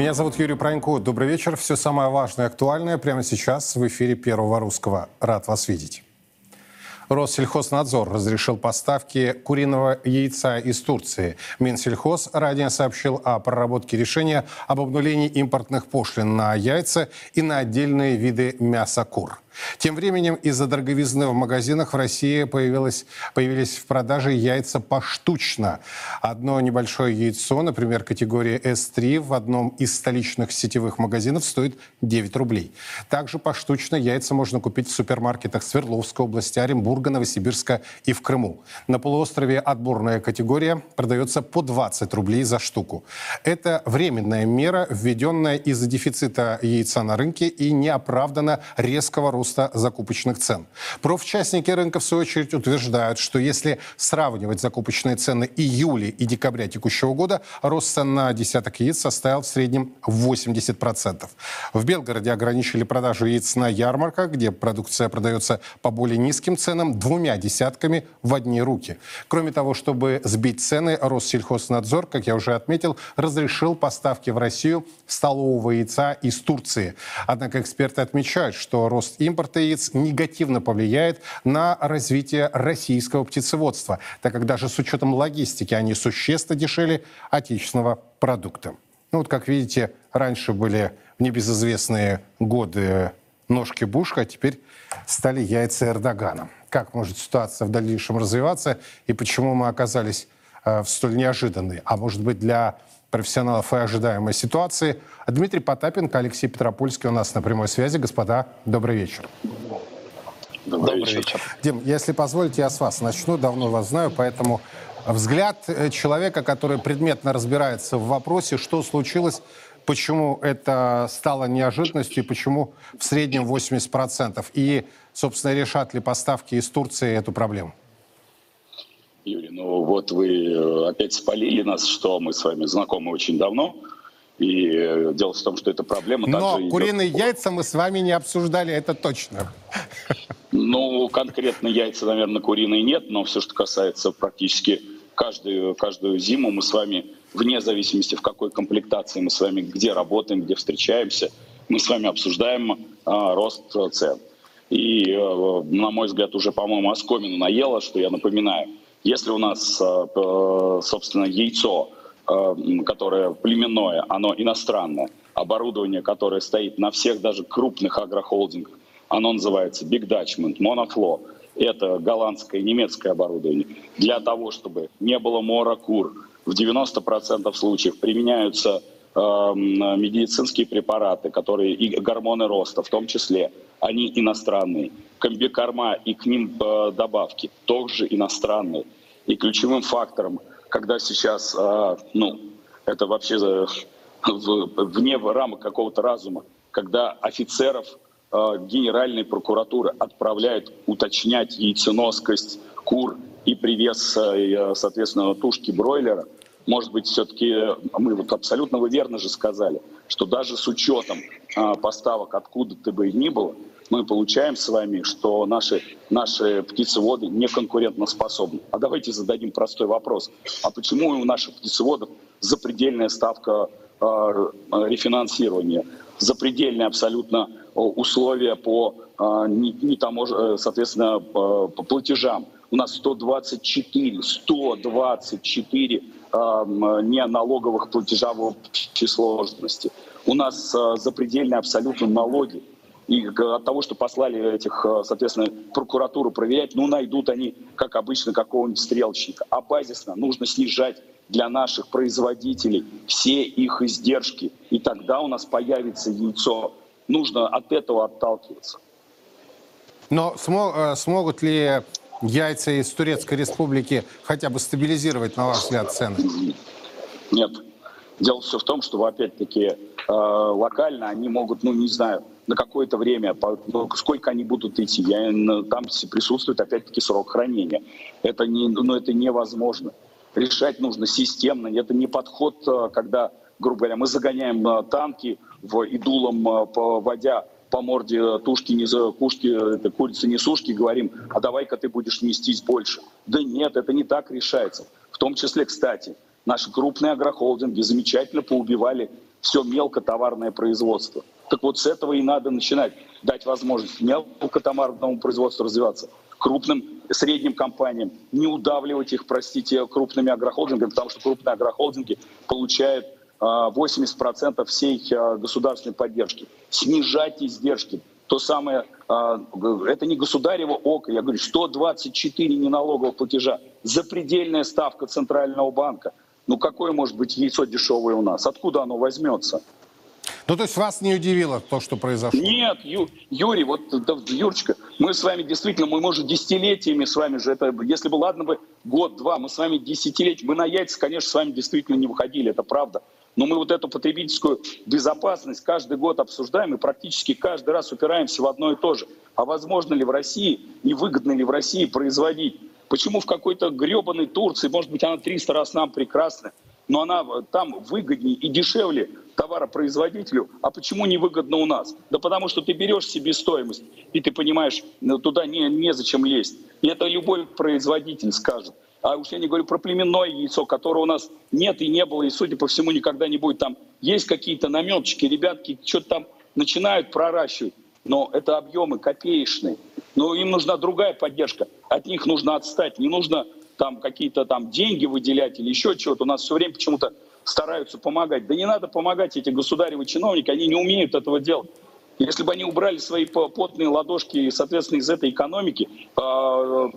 Меня зовут Юрий Пронько. Добрый вечер. Все самое важное и актуальное прямо сейчас в эфире Первого Русского. Рад вас видеть. Россельхознадзор разрешил поставки куриного яйца из Турции. Минсельхоз ранее сообщил о проработке решения об обнулении импортных пошлин на яйца и на отдельные виды мяса кур. Тем временем из-за дороговизны в магазинах в России появилось, появились в продаже яйца поштучно. Одно небольшое яйцо, например, категории S3 в одном из столичных сетевых магазинов стоит 9 рублей. Также поштучно яйца можно купить в супермаркетах Свердловской области, Оренбурга, Новосибирска и в Крыму. На полуострове отборная категория продается по 20 рублей за штуку. Это временная мера, введенная из-за дефицита яйца на рынке и неоправданно резкого роста роста закупочных цен. Профучастники рынка, в свою очередь, утверждают, что если сравнивать закупочные цены июля и декабря текущего года, рост цен на десяток яиц составил в среднем 80%. В Белгороде ограничили продажу яиц на ярмарках, где продукция продается по более низким ценам, двумя десятками в одни руки. Кроме того, чтобы сбить цены, Россельхознадзор, как я уже отметил, разрешил поставки в Россию столового яйца из Турции. Однако эксперты отмечают, что рост импорта импорта яиц негативно повлияет на развитие российского птицеводства, так как даже с учетом логистики они существенно дешевле отечественного продукта. Ну вот, как видите, раньше были небезызвестные годы ножки Бушка, а теперь стали яйца Эрдогана. Как может ситуация в дальнейшем развиваться и почему мы оказались э, в столь неожиданной, а может быть для профессионалов и ожидаемой ситуации. Дмитрий Потапенко, Алексей Петропольский у нас на прямой связи. Господа, добрый вечер. Добрый, вечер. вечер. Дим, если позволите, я с вас начну. Давно вас знаю, поэтому взгляд э, человека, который предметно разбирается в вопросе, что случилось, почему это стало неожиданностью и почему в среднем 80%. И, собственно, решат ли поставки из Турции эту проблему? Юрий, ну вот вы э, опять спалили нас, что мы с вами знакомы очень давно. И э, дело в том, что эта проблема... Но куриные идет... яйца мы с вами не обсуждали, это точно. Ну, конкретно яйца, наверное, куриные нет, но все, что касается практически каждую, каждую зиму, мы с вами, вне зависимости в какой комплектации мы с вами, где работаем, где встречаемся, мы с вами обсуждаем а, рост цен. И, э, на мой взгляд, уже, по-моему, оскомину наело, что я напоминаю, если у нас, э, собственно, яйцо, э, которое племенное, оно иностранное, оборудование, которое стоит на всех даже крупных агрохолдингах, оно называется Big Dutchman, Monoflow, это голландское и немецкое оборудование, для того, чтобы не было мора кур, в 90% случаев применяются э, медицинские препараты, которые и гормоны роста в том числе, они иностранные комбикорма и к ним э, добавки тоже иностранные. И ключевым фактором, когда сейчас, э, ну, это вообще э, вне рамок какого-то разума, когда офицеров Генеральной прокуратуры отправляют уточнять яйценоскость кур и привес, соответственно, тушки бройлера, может быть, все-таки мы вот абсолютно вы верно же сказали, что даже с учетом поставок откуда ты бы ни было, мы получаем с вами, что наши, наши птицеводы не конкурентоспособны. А давайте зададим простой вопрос. А почему у наших птицеводов запредельная ставка э, рефинансирования, запредельные абсолютно условия по, э, не, э, соответственно, по, платежам? У нас 124, 124 э, не налоговых платежа в общей сложности. У нас э, запредельные абсолютно налоги. И от того, что послали этих, э, соответственно, прокуратуру проверять, ну, найдут они, как обычно, какого-нибудь стрелочника. А базисно нужно снижать для наших производителей все их издержки. И тогда у нас появится яйцо. Нужно от этого отталкиваться. Но э, смогут ли яйца из Турецкой Республики хотя бы стабилизировать, на ваш взгляд, цены? Нет. Дело все в том, что, опять-таки, э, локально они могут, ну, не знаю, на какое-то время, ну, сколько они будут идти. Я, там присутствует опять-таки срок хранения. Это, не, ну, это невозможно. Решать нужно системно. Это не подход, э, когда, грубо говоря, мы загоняем э, танки в идулом, э, поводя по морде тушки, не за кушки, это курицы не сушки, говорим, а давай-ка ты будешь нестись больше. Да нет, это не так решается. В том числе, кстати, наши крупные агрохолдинги замечательно поубивали все мелкотоварное производство. Так вот с этого и надо начинать, дать возможность мелкотоварному производству развиваться, крупным, средним компаниям, не удавливать их, простите, крупными агрохолдингами, потому что крупные агрохолдинги получают 80% а, всей а, государственной поддержки. Снижать издержки. То самое, а, это не государево око, я говорю, 124 неналоговых платежа, запредельная ставка Центрального банка. Ну какое может быть яйцо дешевое у нас? Откуда оно возьмется? Ну, то есть вас не удивило то, что произошло? Нет, Ю, Юрий, вот, да, Юрочка, мы с вами действительно, мы, может, десятилетиями с вами же, это, если бы, ладно бы, год-два, мы с вами десятилетиями, мы на яйца, конечно, с вами действительно не выходили, это правда. Но мы вот эту потребительскую безопасность каждый год обсуждаем и практически каждый раз упираемся в одно и то же. А возможно ли в России и выгодно ли в России производить? Почему в какой-то гребаной Турции, может быть, она 300 раз нам прекрасна, но она там выгоднее и дешевле товаропроизводителю, а почему не выгодно у нас? Да потому что ты берешь себестоимость, и ты понимаешь, ну, туда не, незачем лезть. И это любой производитель скажет. А уж я не говорю про племенное яйцо, которого у нас нет и не было, и, судя по всему, никогда не будет. Там есть какие-то наметчики, ребятки что-то там начинают проращивать, но это объемы копеечные. Но им нужна другая поддержка. От них нужно отстать. Не нужно там какие-то там деньги выделять или еще чего-то. У нас все время почему-то стараются помогать. Да не надо помогать, эти государевы чиновники, они не умеют этого делать. Если бы они убрали свои потные ладошки, соответственно, из этой экономики, а,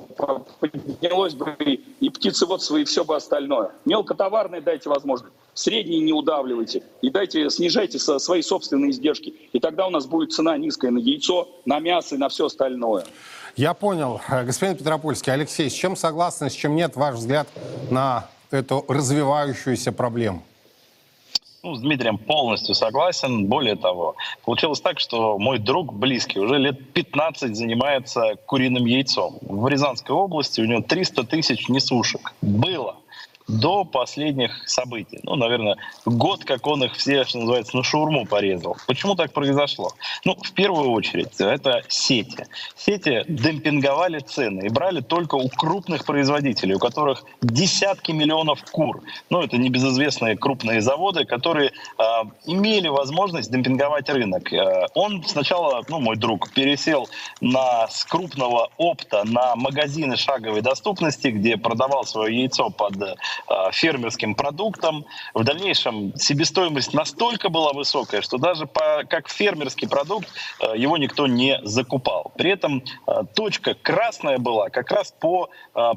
поднялось бы и птицеводство, и все бы остальное. Мелкотоварные дайте возможность, средние не удавливайте, и дайте, снижайте свои собственные издержки. И тогда у нас будет цена низкая на яйцо, на мясо и на все остальное. Я понял. Господин Петропольский, Алексей, с чем согласны, с чем нет ваш взгляд на эту развивающуюся проблему? Ну, с Дмитрием полностью согласен. Более того, получилось так, что мой друг близкий уже лет 15 занимается куриным яйцом. В Рязанской области у него 300 тысяч несушек. Было до последних событий. Ну, наверное, год, как он их все, что называется, на шаурму порезал. Почему так произошло? Ну, в первую очередь, это сети. Сети демпинговали цены и брали только у крупных производителей, у которых десятки миллионов кур. Ну, это небезызвестные крупные заводы, которые э, имели возможность демпинговать рынок. Э, он сначала, ну, мой друг, пересел на, с крупного опта на магазины шаговой доступности, где продавал свое яйцо под фермерским продуктам. В дальнейшем себестоимость настолько была высокая, что даже по, как фермерский продукт э, его никто не закупал. При этом э, точка красная была как раз по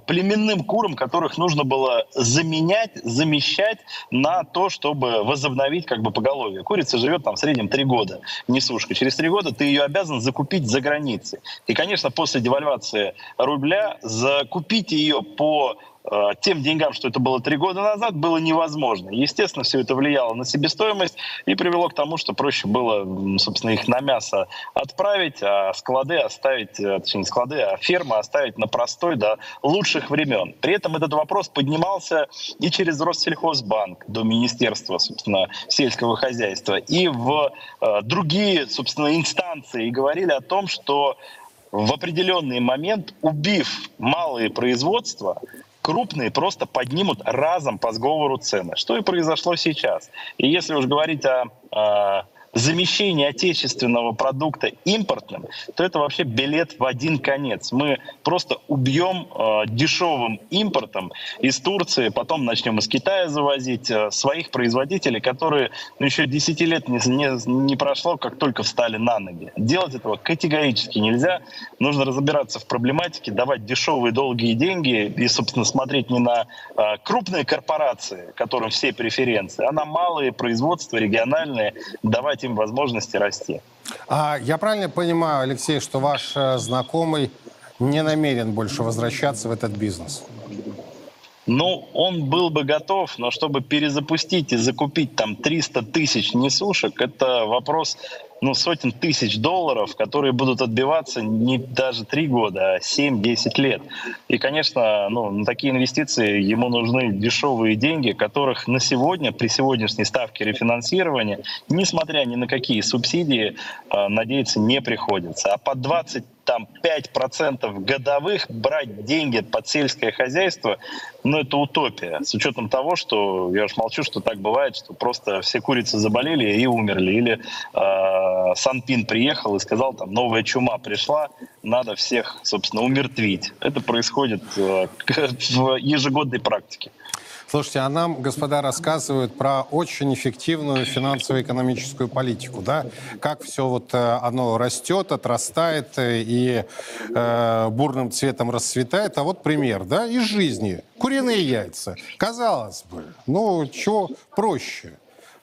племенным курам, которых нужно было заменять, замещать на то, чтобы возобновить как бы поголовье. Курица живет там в среднем три года, несушка. Через три года ты ее обязан закупить за границей. И, конечно, после девальвации рубля закупить ее по тем деньгам, что это было три года назад, было невозможно. Естественно, все это влияло на себестоимость и привело к тому, что проще было, собственно, их на мясо отправить, а склады оставить, э, точнее, не склады, а фермы оставить на простой до лучших времен. При этом этот вопрос поднимался и через Россельхозбанк до Министерства, собственно, сельского хозяйства, и в э, другие, собственно, инстанции, и говорили о том, что в определенный момент, убив малые производства, крупные просто поднимут разом по сговору цены, что и произошло сейчас. И если уж говорить о, о замещение отечественного продукта импортным, то это вообще билет в один конец. Мы просто убьем э, дешевым импортом из Турции, потом начнем из Китая завозить э, своих производителей, которые ну, еще 10 лет не, не, не прошло, как только встали на ноги. Делать этого категорически нельзя. Нужно разбираться в проблематике, давать дешевые долгие деньги и, собственно, смотреть не на э, крупные корпорации, которым все преференции, а на малые производства региональные, давать им возможности расти. А я правильно понимаю, Алексей, что ваш э, знакомый не намерен больше возвращаться в этот бизнес? Ну, он был бы готов, но чтобы перезапустить и закупить там 300 тысяч несушек, это вопрос ну, сотен тысяч долларов, которые будут отбиваться не даже три года, а 7-10 лет. И, конечно, ну, на такие инвестиции ему нужны дешевые деньги, которых на сегодня, при сегодняшней ставке рефинансирования, несмотря ни на какие субсидии, а, надеяться не приходится. А под 20 там 5% годовых брать деньги под сельское хозяйство, ну, это утопия. С учетом того, что, я уж молчу, что так бывает, что просто все курицы заболели и умерли. Или э, Санпин приехал и сказал, там, новая чума пришла, надо всех, собственно, умертвить. Это происходит э, в ежегодной практике. Слушайте, а нам, господа, рассказывают про очень эффективную финансово-экономическую политику, да? Как все вот э, оно растет, отрастает э, и э, бурным цветом расцветает. А вот пример, да, из жизни. Куриные яйца. Казалось бы, ну, чего проще?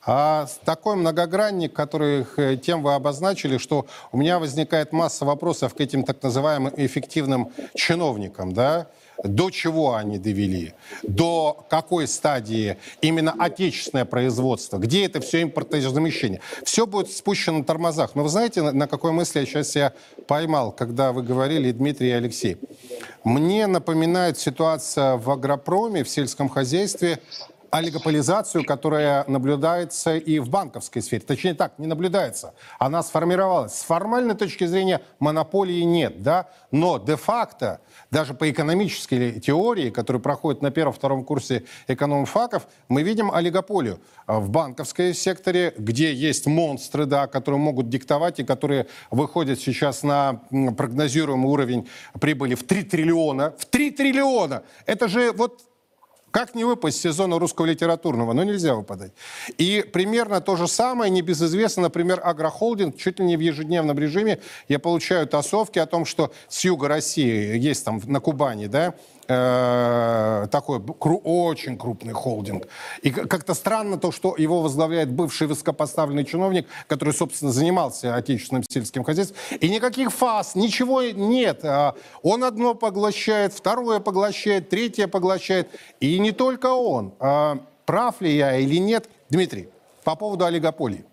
А такой многогранник, который э, тем вы обозначили, что у меня возникает масса вопросов к этим так называемым эффективным чиновникам, да, до чего они довели, до какой стадии именно отечественное производство, где это все импортозамещение. Все будет спущено на тормозах. Но вы знаете, на какой мысли я сейчас я поймал, когда вы говорили, Дмитрий и Алексей? Мне напоминает ситуация в агропроме, в сельском хозяйстве, олигополизацию, которая наблюдается и в банковской сфере. Точнее так, не наблюдается. Она сформировалась. С формальной точки зрения монополии нет, да, но де-факто, даже по экономической теории, которая проходит на первом-втором курсе экономфаков, мы видим олигополию в банковской секторе, где есть монстры, да, которые могут диктовать и которые выходят сейчас на прогнозируемый уровень прибыли в 3 триллиона. В 3 триллиона! Это же вот как не выпасть сезона русского литературного? Ну, нельзя выпадать. И примерно то же самое, небезызвестно, например, агрохолдинг, чуть ли не в ежедневном режиме я получаю тасовки о том, что с юга России, есть там на Кубани, да, Э, такой кру, очень крупный холдинг. И как-то странно то, что его возглавляет бывший высокопоставленный чиновник, который, собственно, занимался отечественным сельским хозяйством. И никаких фаз, ничего нет. А он одно поглощает, второе поглощает, третье поглощает. И не только он. А прав ли я или нет? Дмитрий, по поводу олигополии.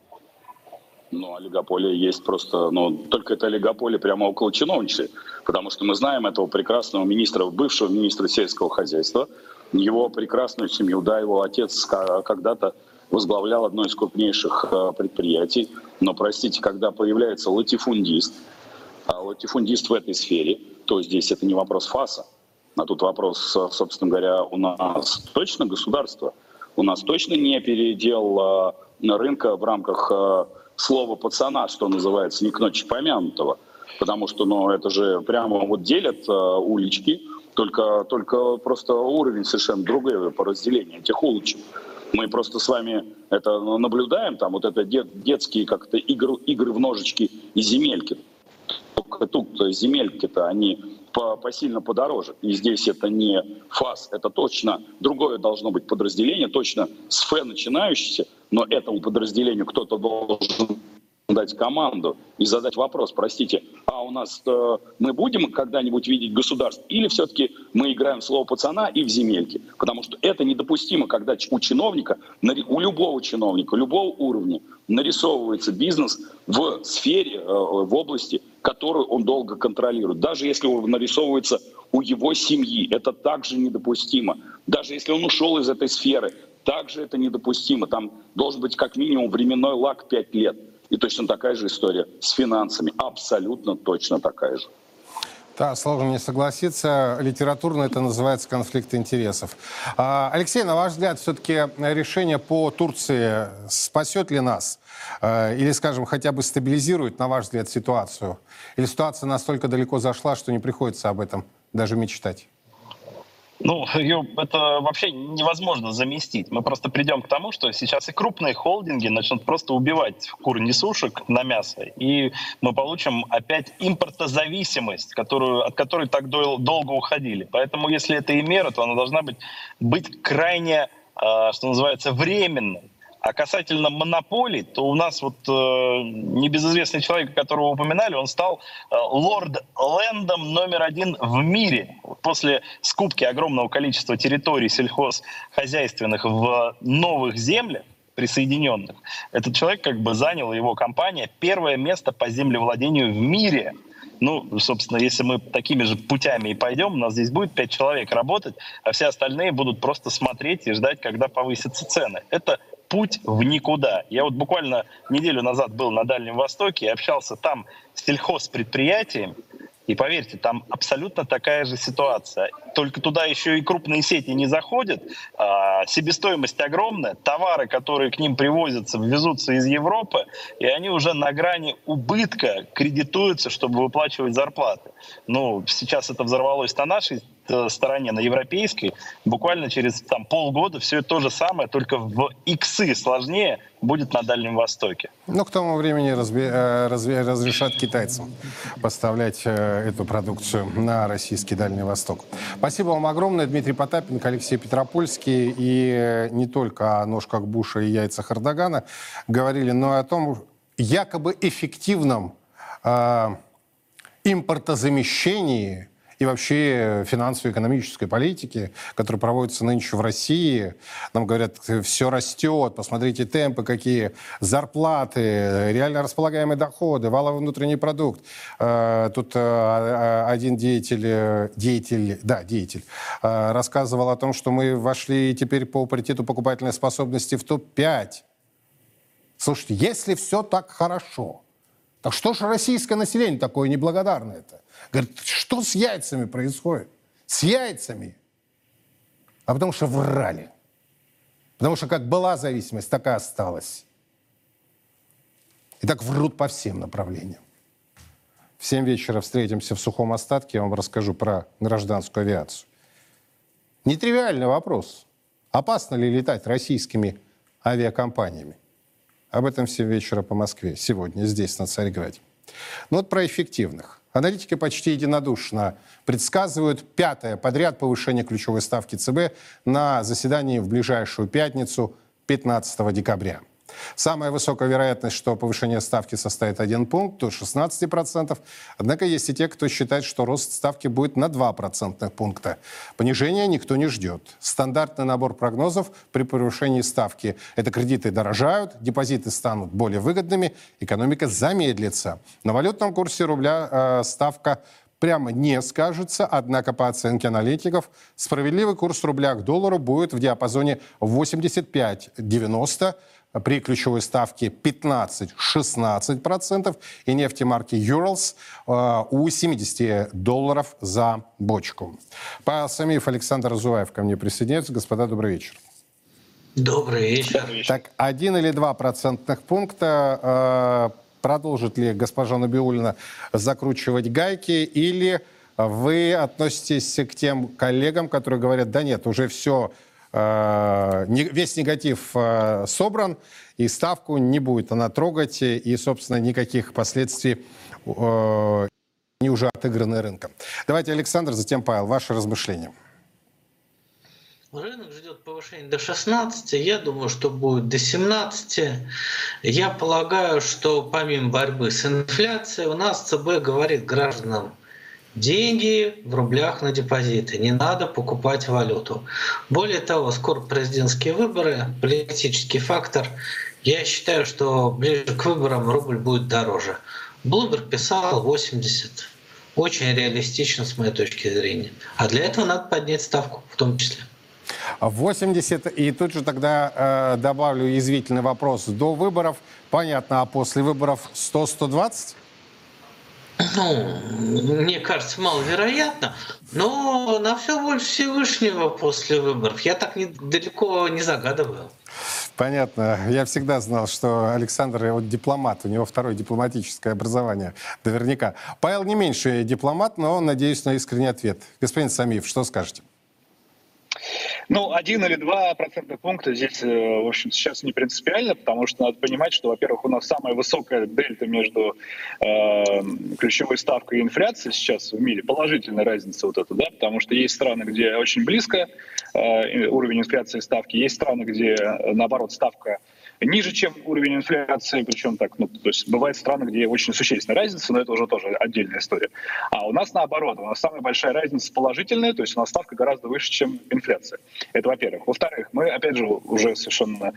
Ну, олигополия есть просто, ну, только это олигополия прямо около чиновничества, потому что мы знаем этого прекрасного министра, бывшего министра сельского хозяйства, его прекрасную семью, да, его отец когда-то возглавлял одно из крупнейших э, предприятий, но, простите, когда появляется латифундист, а латифундист в этой сфере, то здесь это не вопрос ФАСа, а тут вопрос, э, собственно говоря, у нас точно государство, у нас точно не передел э, рынка в рамках слово пацана, что называется, не к ночи помянутого. Потому что, ну, это же прямо вот делят э, улички, только, только просто уровень совершенно другой по разделению этих улочек. Мы просто с вами это наблюдаем, там вот это дет, детские как-то игры, игры в ножички и земельки. Только тут земельки-то они по, посильно подороже. И здесь это не ФАС, это точно другое должно быть подразделение, точно с Ф начинающееся, но этому подразделению кто-то должен дать команду и задать вопрос, простите, а у нас э, мы будем когда-нибудь видеть государство, или все-таки мы играем в слово пацана и в земельки? Потому что это недопустимо, когда у чиновника, у любого чиновника, любого уровня нарисовывается бизнес в сфере, э, в области, которую он долго контролирует. Даже если он нарисовывается у его семьи, это также недопустимо. Даже если он ушел из этой сферы, также это недопустимо. Там должен быть как минимум временной лак 5 лет. И точно такая же история с финансами. Абсолютно точно такая же. Да, сложно не согласиться. Литературно это называется конфликт интересов. А, Алексей, на ваш взгляд, все-таки решение по Турции спасет ли нас? А, или, скажем, хотя бы стабилизирует, на ваш взгляд, ситуацию? Или ситуация настолько далеко зашла, что не приходится об этом даже мечтать? Ну, ее это вообще невозможно заместить. Мы просто придем к тому, что сейчас и крупные холдинги начнут просто убивать кур несушек на мясо, и мы получим опять импортозависимость, которую, от которой так дол- долго уходили. Поэтому, если это и мера, то она должна быть, быть крайне, э, что называется, временной. А касательно монополий, то у нас вот э, небезызвестный человек, которого упоминали, он стал э, лорд-лендом номер один в мире. После скупки огромного количества территорий сельхозхозяйственных в новых землях, присоединенных, этот человек как бы занял, его компания, первое место по землевладению в мире. Ну, собственно, если мы такими же путями и пойдем, у нас здесь будет пять человек работать, а все остальные будут просто смотреть и ждать, когда повысятся цены. Это путь в никуда. Я вот буквально неделю назад был на Дальнем Востоке и общался там с сельхозпредприятием, И поверьте, там абсолютно такая же ситуация. Только туда еще и крупные сети не заходят. А, себестоимость огромная. Товары, которые к ним привозятся, ввезутся из Европы, и они уже на грани убытка кредитуются, чтобы выплачивать зарплаты. Ну, сейчас это взорвалось на нашей стороне, на европейской, буквально через там, полгода все то же самое, только в иксы сложнее будет на Дальнем Востоке. Ну, к тому времени разби, э, разви, разрешат китайцам поставлять э, эту продукцию на российский Дальний Восток. Спасибо вам огромное. Дмитрий Потапенко, Алексей Петропольский. И не только о ножках Буша и яйцах Эрдогана говорили, но и о том якобы эффективном э, импортозамещении и вообще финансово-экономической политики, которая проводится нынче в России. Нам говорят, все растет, посмотрите темпы какие, зарплаты, реально располагаемые доходы, валовый внутренний продукт. Э, тут э, один деятель, деятель, да, деятель, э, рассказывал о том, что мы вошли теперь по паритету покупательной способности в топ-5. Слушайте, если все так хорошо, так что же российское население такое неблагодарное-то? Говорит, что с яйцами происходит? С яйцами. А потому что врали. Потому что как была зависимость, так и осталась. И так врут по всем направлениям. В 7 вечера встретимся в сухом остатке, я вам расскажу про гражданскую авиацию. Нетривиальный вопрос. Опасно ли летать российскими авиакомпаниями? Об этом в 7 вечера по Москве. Сегодня здесь, на Царьграде. Ну вот про эффективных. Аналитики почти единодушно предсказывают пятое подряд повышение ключевой ставки ЦБ на заседании в ближайшую пятницу 15 декабря. Самая высокая вероятность, что повышение ставки составит 1 пункт, до 16%. Однако есть и те, кто считает, что рост ставки будет на 2 процентных пункта. Понижения никто не ждет. Стандартный набор прогнозов при повышении ставки – это кредиты дорожают, депозиты станут более выгодными, экономика замедлится. На валютном курсе рубля э, ставка прямо не скажется, однако по оценке аналитиков справедливый курс рубля к доллару будет в диапазоне 85-90 при ключевой ставке 15-16% и нефти марки Urals э, у 70 долларов за бочку. Павел Самиев, Александр Зуаев ко мне присоединяются. Господа, добрый вечер. Добрый вечер. Так, один или два процентных пункта. Э, продолжит ли госпожа Набиулина закручивать гайки или вы относитесь к тем коллегам, которые говорят, да нет, уже все Э, весь негатив э, собран, и ставку не будет она трогать, и, собственно, никаких последствий э, не уже отыграны рынком. Давайте, Александр, затем Павел, ваши размышления. Рынок ждет повышения до 16, я думаю, что будет до 17. Я полагаю, что помимо борьбы с инфляцией, у нас ЦБ говорит гражданам, деньги в рублях на депозиты, не надо покупать валюту. Более того, скоро президентские выборы, политический фактор. Я считаю, что ближе к выборам рубль будет дороже. Блумберг писал 80. Очень реалистично с моей точки зрения. А для этого надо поднять ставку в том числе. 80. И тут же тогда э, добавлю язвительный вопрос. До выборов, понятно, а после выборов 100-120? ну, мне кажется, маловероятно, но на все больше Всевышнего после выборов я так не, далеко не загадываю. Понятно. Я всегда знал, что Александр вот дипломат, у него второе дипломатическое образование, наверняка. Павел не меньше дипломат, но надеюсь на искренний ответ. Господин Самиев, что скажете? Ну, один или два процентных пункта здесь, э, в общем, сейчас не принципиально, потому что надо понимать, что, во-первых, у нас самая высокая дельта между э, ключевой ставкой и инфляцией сейчас в мире, положительная разница вот эта, да, потому что есть страны, где очень близко э, уровень инфляции ставки, есть страны, где, э, наоборот, ставка ниже, чем уровень инфляции, причем так, ну, то есть бывают страны, где очень существенная разница, но это уже тоже отдельная история. А у нас наоборот, у нас самая большая разница положительная, то есть у нас ставка гораздо выше, чем инфляция. Это во-первых. Во-вторых, мы, опять же, уже совершенно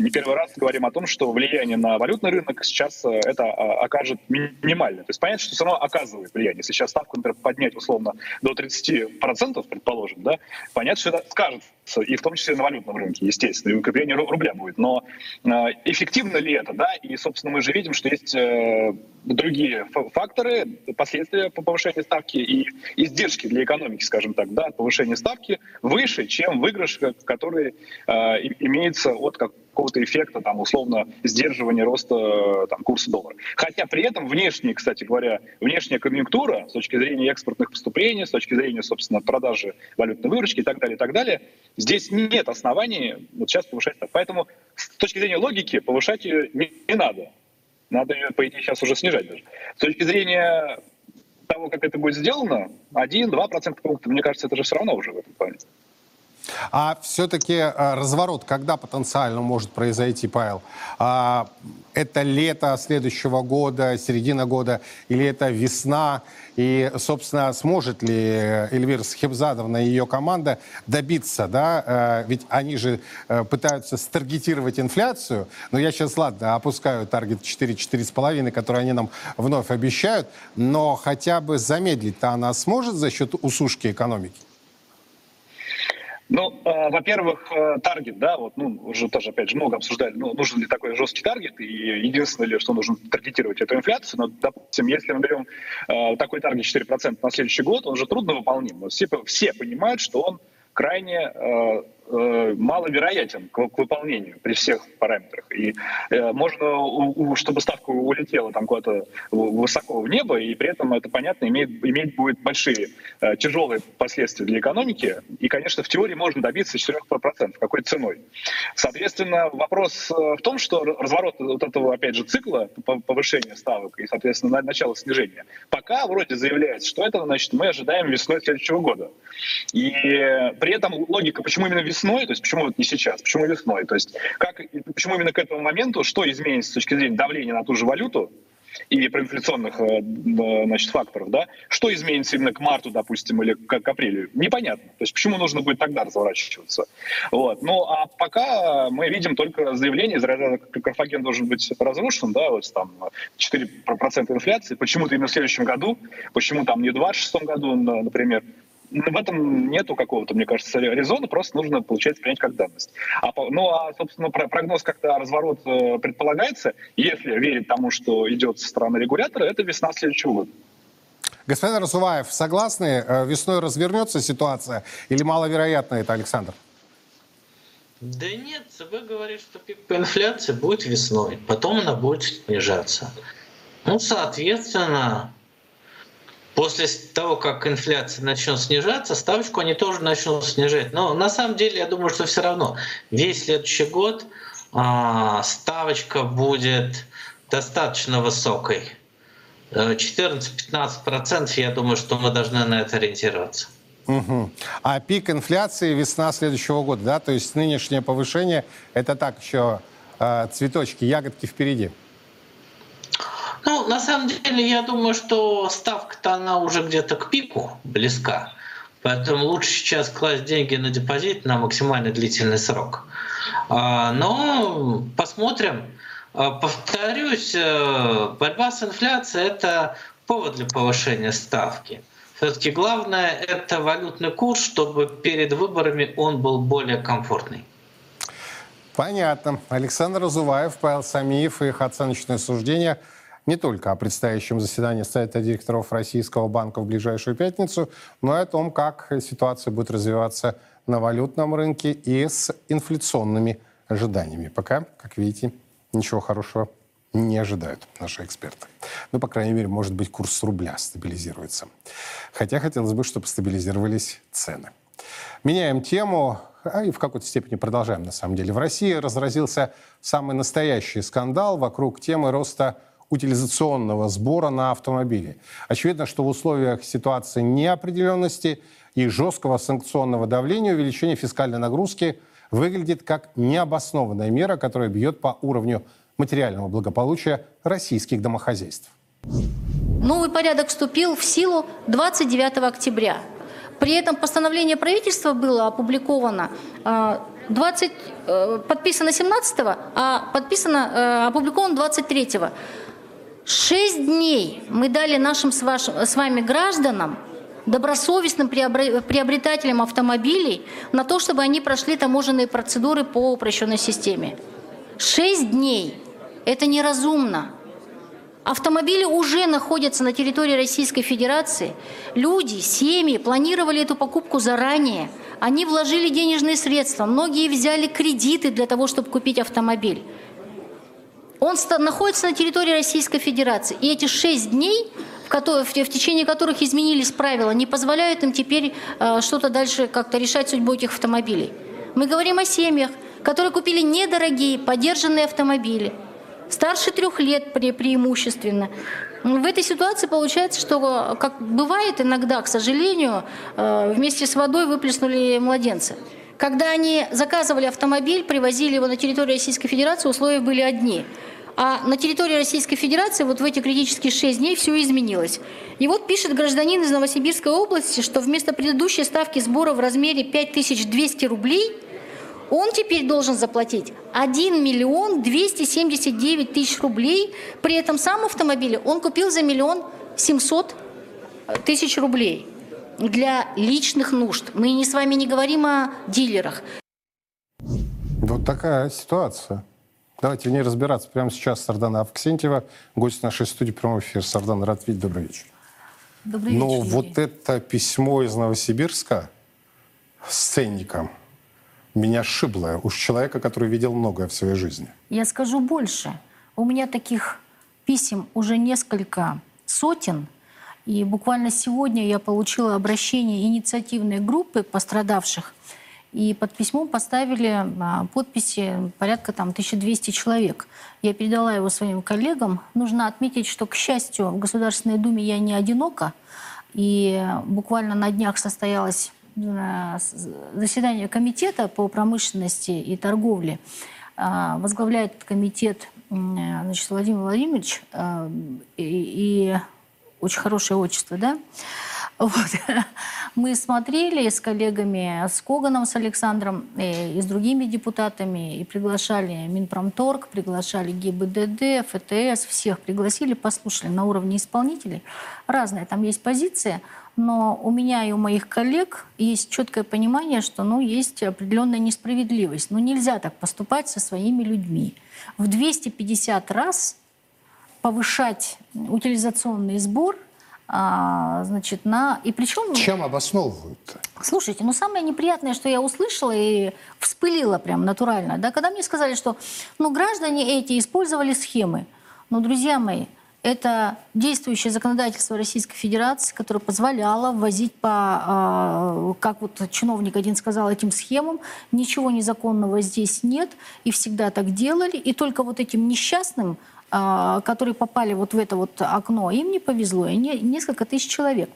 не первый раз говорим о том, что влияние на валютный рынок сейчас э, это а, окажет минимальное. То есть понятно, что все равно оказывает влияние. Если сейчас ставку, например, поднять условно до 30%, предположим, да, понятно, что это скажется, и в том числе на валютном рынке, естественно, и укрепление рубля будет. Но э, эффективно ли это, да? И, собственно, мы же видим, что есть э, другие факторы, последствия по повышению ставки и издержки для экономики, скажем так, да, повышение ставки выше, чем выигрыш, который имеется от как какого-то эффекта, там, условно, сдерживания роста там, курса доллара. Хотя при этом внешняя, кстати говоря, внешняя конъюнктура с точки зрения экспортных поступлений, с точки зрения, собственно, продажи валютной выручки и так далее, и так далее, здесь нет оснований вот сейчас повышать ставку. Поэтому с точки зрения логики повышать ее не, не надо. Надо ее, по идее, сейчас уже снижать даже. С точки зрения того, как это будет сделано, 1-2% пункта, мне кажется, это же все равно уже в этом плане. А все-таки э, разворот когда потенциально может произойти, Павел? А, это лето следующего года, середина года, или это весна? И, собственно, сможет ли Эльвира Схебзадовна и ее команда добиться, да? Э, ведь они же э, пытаются старгетировать инфляцию, но я сейчас, ладно, опускаю таргет 4-4,5, который они нам вновь обещают, но хотя бы замедлить-то она сможет за счет усушки экономики? Ну, э, во-первых, э, таргет, да, вот, ну, уже тоже, опять же, много обсуждали, ну, нужен ли такой жесткий таргет, и единственное ли, что нужно таргетировать эту инфляцию, но, допустим, если мы берем э, такой таргет 4% на следующий год, он же трудно выполним, все, все понимают, что он крайне э, маловероятен к, к выполнению при всех параметрах. И э, можно, у, чтобы ставка улетела там куда-то высоко в небо, и при этом это, понятно, имеет, иметь будет большие э, тяжелые последствия для экономики. И, конечно, в теории можно добиться 4%. Какой ценой? Соответственно, вопрос э, в том, что разворот вот этого, опять же, цикла повышения ставок и, соответственно, начало снижения, пока вроде заявляется, что это, значит, мы ожидаем весной следующего года. И при этом логика, почему именно весной, то есть почему вот не сейчас, почему весной, то есть как, почему именно к этому моменту, что изменится с точки зрения давления на ту же валюту, и проинфляционных э, значит, факторов, да, что изменится именно к марту, допустим, или к, к апрелю, непонятно. То есть почему нужно будет тогда разворачиваться. Вот. Ну, а пока мы видим только заявление из разряда Карфаген должен быть разрушен, да, вот там 4% инфляции, почему-то именно в следующем году, почему там не в 2026 году, например, в этом нету какого-то, мне кажется, резона, просто нужно, получается, принять как данность. А, ну, а, собственно, прогноз, когда разворот э, предполагается, если верить тому, что идет со стороны регулятора, это весна следующего года. Господин Разуваев, согласны, э, весной развернется ситуация или маловероятно это, Александр? Да нет, ЦБ говорит, что пик по инфляции будет весной, потом она будет снижаться. Ну, соответственно, после того, как инфляция начнет снижаться, ставочку они тоже начнут снижать. Но на самом деле, я думаю, что все равно весь следующий год а, ставочка будет достаточно высокой. 14-15%, я думаю, что мы должны на это ориентироваться. Угу. А пик инфляции весна следующего года, да? То есть нынешнее повышение, это так еще э, цветочки, ягодки впереди. Ну, на самом деле, я думаю, что ставка-то она уже где-то к пику близка. Поэтому лучше сейчас класть деньги на депозит на максимально длительный срок. А, но посмотрим. А, повторюсь, э, борьба с инфляцией – это повод для повышения ставки. Все-таки главное – это валютный курс, чтобы перед выборами он был более комфортный. Понятно. Александр Разуваев, Павел Самиев и их оценочное суждение – не только о предстоящем заседании Совета директоров Российского банка в ближайшую пятницу, но и о том, как ситуация будет развиваться на валютном рынке и с инфляционными ожиданиями. Пока, как видите, ничего хорошего не ожидают наши эксперты. Ну, по крайней мере, может быть, курс рубля стабилизируется. Хотя хотелось бы, чтобы стабилизировались цены. Меняем тему, а и в какой-то степени продолжаем, на самом деле. В России разразился самый настоящий скандал вокруг темы роста утилизационного сбора на автомобили. Очевидно, что в условиях ситуации неопределенности и жесткого санкционного давления увеличение фискальной нагрузки выглядит как необоснованная мера, которая бьет по уровню материального благополучия российских домохозяйств. Новый порядок вступил в силу 29 октября. При этом постановление правительства было опубликовано 20, э, подписано 17-го, а подписано, э, опубликовано 23-го. Шесть дней мы дали нашим с, вашим, с вами гражданам, добросовестным приобретателям автомобилей, на то, чтобы они прошли таможенные процедуры по упрощенной системе. Шесть дней. Это неразумно. Автомобили уже находятся на территории Российской Федерации. Люди, семьи планировали эту покупку заранее. Они вложили денежные средства. Многие взяли кредиты для того, чтобы купить автомобиль. Он находится на территории Российской Федерации. И эти шесть дней, в, течение которых изменились правила, не позволяют им теперь э, что-то дальше как-то решать судьбу этих автомобилей. Мы говорим о семьях, которые купили недорогие, подержанные автомобили – старше трех лет пре преимущественно. В этой ситуации получается, что, как бывает иногда, к сожалению, э, вместе с водой выплеснули младенца. Когда они заказывали автомобиль, привозили его на территорию Российской Федерации, условия были одни. А на территории Российской Федерации вот в эти критические шесть дней все изменилось. И вот пишет гражданин из Новосибирской области, что вместо предыдущей ставки сбора в размере 5200 рублей – он теперь должен заплатить 1 миллион 279 тысяч рублей. При этом сам автомобиль он купил за миллион 700 тысяч рублей для личных нужд. Мы не с вами не говорим о дилерах. Вот такая ситуация. Давайте в ней разбираться. Прямо сейчас Сардана Авксентьева, гость нашей студии прямого эфира. Сардана, рад видеть. Добрый вечер. Добрый вечер, Но Юрий. вот это письмо из Новосибирска с ценником – меня шибло. Уж человека, который видел многое в своей жизни. Я скажу больше. У меня таких писем уже несколько сотен. И буквально сегодня я получила обращение инициативной группы пострадавших. И под письмом поставили а, подписи порядка там 1200 человек. Я передала его своим коллегам. Нужно отметить, что, к счастью, в Государственной Думе я не одинока. И буквально на днях состоялась заседание комитета по промышленности и торговле. А, возглавляет комитет значит, Владимир Владимирович а, и очень хорошее отчество, да? Вот. Мы смотрели с коллегами, с Коганом, с Александром и, и с другими депутатами, и приглашали Минпромторг, приглашали ГИБДД, ФТС, всех пригласили, послушали на уровне исполнителей. Разная там есть позиция – но у меня и у моих коллег есть четкое понимание, что ну, есть определенная несправедливость. Ну, нельзя так поступать со своими людьми. В 250 раз повышать утилизационный сбор а, значит, на... И причем... Чем обосновывают? Слушайте, ну самое неприятное, что я услышала и вспылила прям натурально, да, когда мне сказали, что ну, граждане эти использовали схемы. Но, друзья мои, это действующее законодательство Российской Федерации, которое позволяло ввозить по, а, как вот чиновник один сказал, этим схемам. Ничего незаконного здесь нет, и всегда так делали. И только вот этим несчастным, которые попали вот в это вот окно, им не повезло, и несколько тысяч человек.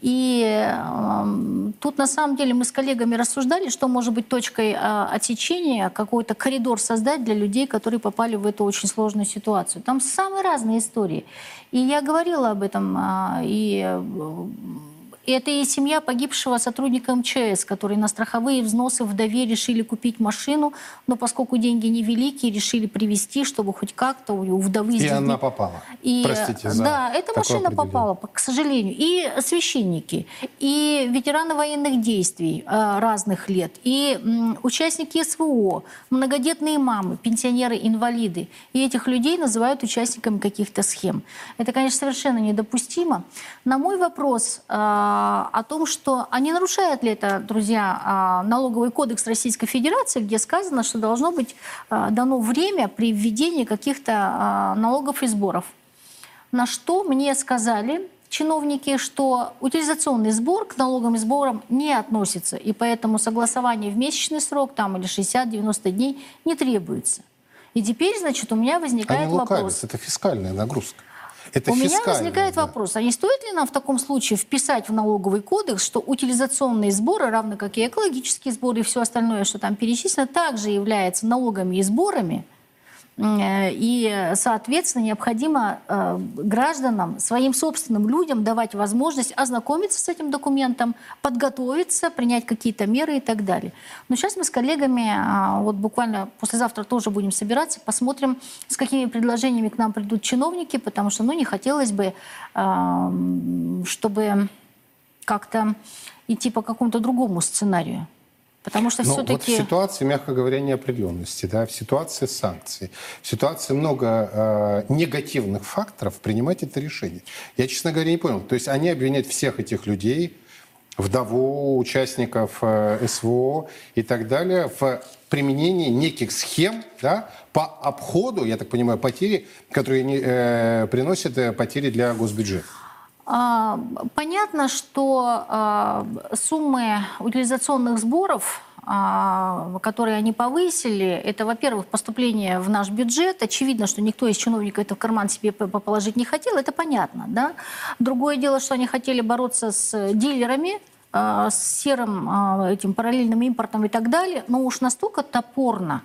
И э, тут на самом деле мы с коллегами рассуждали, что может быть точкой э, отсечения, какой-то коридор создать для людей, которые попали в эту очень сложную ситуацию. Там самые разные истории. И я говорила об этом, э, и это и семья погибшего сотрудника МЧС, которые на страховые взносы вдове решили купить машину, но поскольку деньги невеликие, решили привезти, чтобы хоть как-то у вдовы... И она попала. И, Простите за Да, эта машина попала, к сожалению. И священники, и ветераны военных действий э, разных лет, и участники СВО, многодетные мамы, пенсионеры, инвалиды. И этих людей называют участниками каких-то схем. Это, конечно, совершенно недопустимо. На мой вопрос э, о том, что, а не нарушает ли это, друзья, а, налоговый кодекс Российской Федерации, где сказано, что должно быть а, дано время при введении каких-то а, налогов и сборов. На что мне сказали чиновники, что утилизационный сбор к налогам и сборам не относится, и поэтому согласование в месячный срок там, или 60-90 дней не требуется. И теперь, значит, у меня возникает Они вопрос. Это фискальная нагрузка. Это У меня возникает да. вопрос, а не стоит ли нам в таком случае вписать в налоговый кодекс, что утилизационные сборы, равно как и экологические сборы и все остальное, что там перечислено, также являются налогами и сборами, И, соответственно, необходимо э, гражданам, своим собственным людям давать возможность ознакомиться с этим документом, подготовиться, принять какие-то меры и так далее. Но сейчас мы с коллегами, а, вот буквально послезавтра тоже будем собираться, посмотрим, с какими предложениями к нам придут чиновники, потому что, ну, не хотелось бы, чтобы как-то идти по какому-то другому сценарию. Потому что Ну, вот в все-таки... ситуации, мягко говоря, неопределенности, да, в ситуации санкций, в ситуации много э, негативных факторов принимать это решение. Я, честно говоря, не понял. То есть они обвиняют всех этих людей, вдову, участников э, СВО и так далее в применении неких схем да, по обходу, я так понимаю, потери, которые э, приносят э, потери для госбюджета. А, Понятно, что а, суммы утилизационных сборов, а, которые они повысили, это, во-первых, поступление в наш бюджет. Очевидно, что никто из чиновников это в карман себе положить не хотел, это понятно. Да? Другое дело, что они хотели бороться с дилерами, с серым этим параллельным импортом и так далее, но уж настолько топорно,